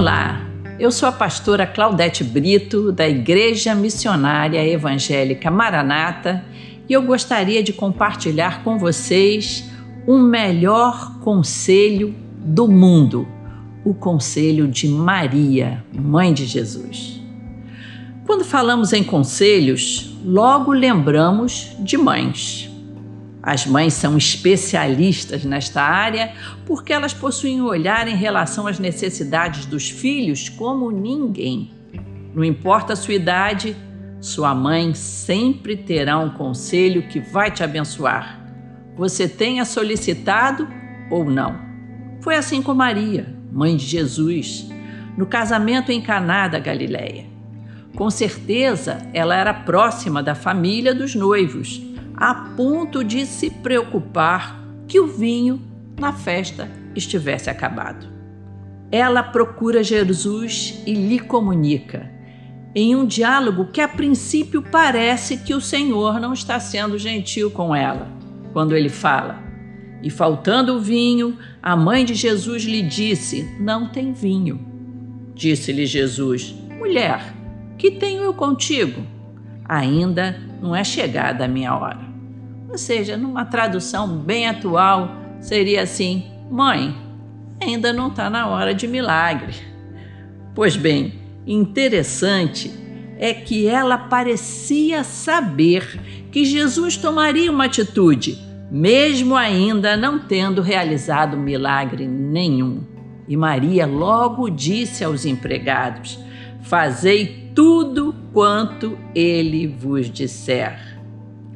Olá, eu sou a pastora Claudete Brito, da Igreja Missionária Evangélica Maranata, e eu gostaria de compartilhar com vocês o melhor conselho do mundo, o conselho de Maria, mãe de Jesus. Quando falamos em conselhos, logo lembramos de mães. As mães são especialistas nesta área porque elas possuem um olhar em relação às necessidades dos filhos como ninguém. Não importa a sua idade, sua mãe sempre terá um conselho que vai te abençoar. Você tenha solicitado ou não. Foi assim com Maria, mãe de Jesus, no casamento em Caná da Galileia. Com certeza, ela era próxima da família dos noivos a ponto de se preocupar que o vinho na festa estivesse acabado. Ela procura Jesus e lhe comunica, em um diálogo que a princípio parece que o Senhor não está sendo gentil com ela, quando ele fala. E faltando o vinho, a mãe de Jesus lhe disse: Não tem vinho. Disse-lhe Jesus: Mulher, que tenho eu contigo? Ainda não é chegada a minha hora. Ou seja, numa tradução bem atual, seria assim: Mãe, ainda não está na hora de milagre. Pois bem, interessante é que ela parecia saber que Jesus tomaria uma atitude, mesmo ainda não tendo realizado milagre nenhum. E Maria logo disse aos empregados: Fazei tudo quanto ele vos disser.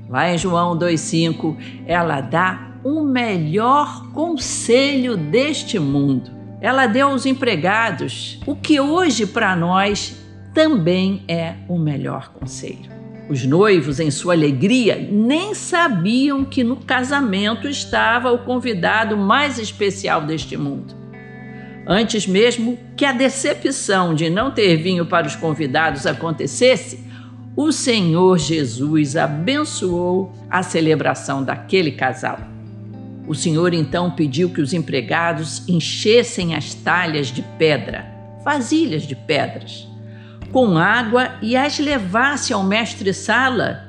Lá em João 2,5, ela dá o melhor conselho deste mundo. Ela deu aos empregados o que hoje para nós também é o melhor conselho. Os noivos, em sua alegria, nem sabiam que no casamento estava o convidado mais especial deste mundo. Antes mesmo que a decepção de não ter vinho para os convidados acontecesse, o Senhor Jesus abençoou a celebração daquele casal. O Senhor então pediu que os empregados enchessem as talhas de pedra, vasilhas de pedras, com água e as levasse ao mestre-sala,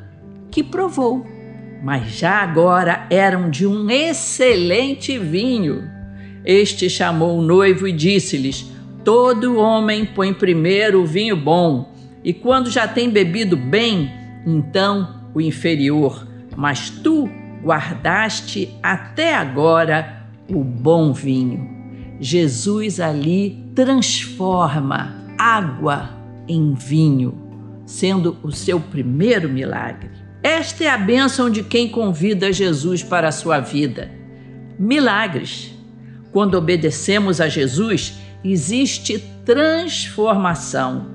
que provou. Mas já agora eram de um excelente vinho. Este chamou o noivo e disse-lhes: Todo homem põe primeiro o vinho bom e quando já tem bebido bem, então o inferior. Mas tu guardaste até agora o bom vinho. Jesus ali transforma água em vinho, sendo o seu primeiro milagre. Esta é a bênção de quem convida Jesus para a sua vida. Milagres. Quando obedecemos a Jesus, existe transformação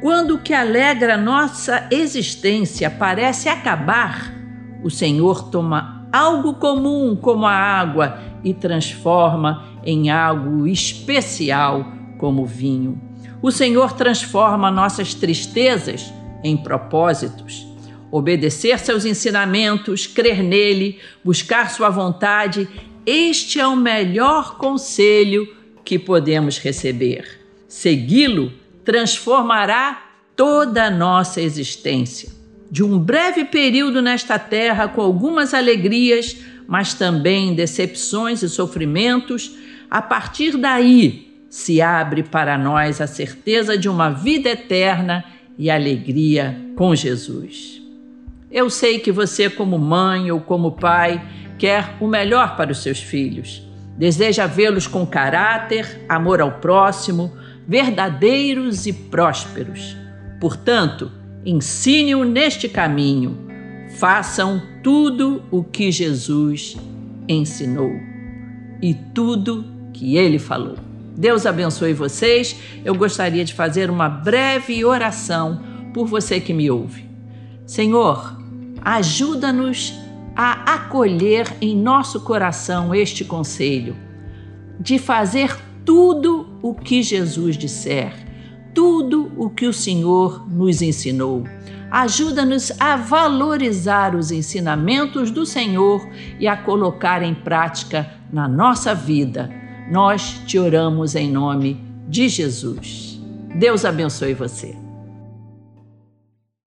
quando o que alegra nossa existência parece acabar, o Senhor toma algo comum como a água e transforma em algo especial como vinho. O Senhor transforma nossas tristezas em propósitos. Obedecer seus ensinamentos, crer nele, buscar sua vontade, este é o melhor conselho que podemos receber. Segui-lo transformará toda a nossa existência. De um breve período nesta terra, com algumas alegrias, mas também decepções e sofrimentos, a partir daí se abre para nós a certeza de uma vida eterna e alegria com Jesus. Eu sei que você, como mãe ou como pai, quer o melhor para os seus filhos. Deseja vê-los com caráter, amor ao próximo, verdadeiros e prósperos. Portanto, ensine-o neste caminho. Façam tudo o que Jesus ensinou e tudo que ele falou. Deus abençoe vocês. Eu gostaria de fazer uma breve oração por você que me ouve. Senhor, ajuda-nos a acolher em nosso coração este conselho de fazer tudo o que Jesus disser, tudo o que o Senhor nos ensinou. Ajuda-nos a valorizar os ensinamentos do Senhor e a colocar em prática na nossa vida. Nós te oramos em nome de Jesus. Deus abençoe você.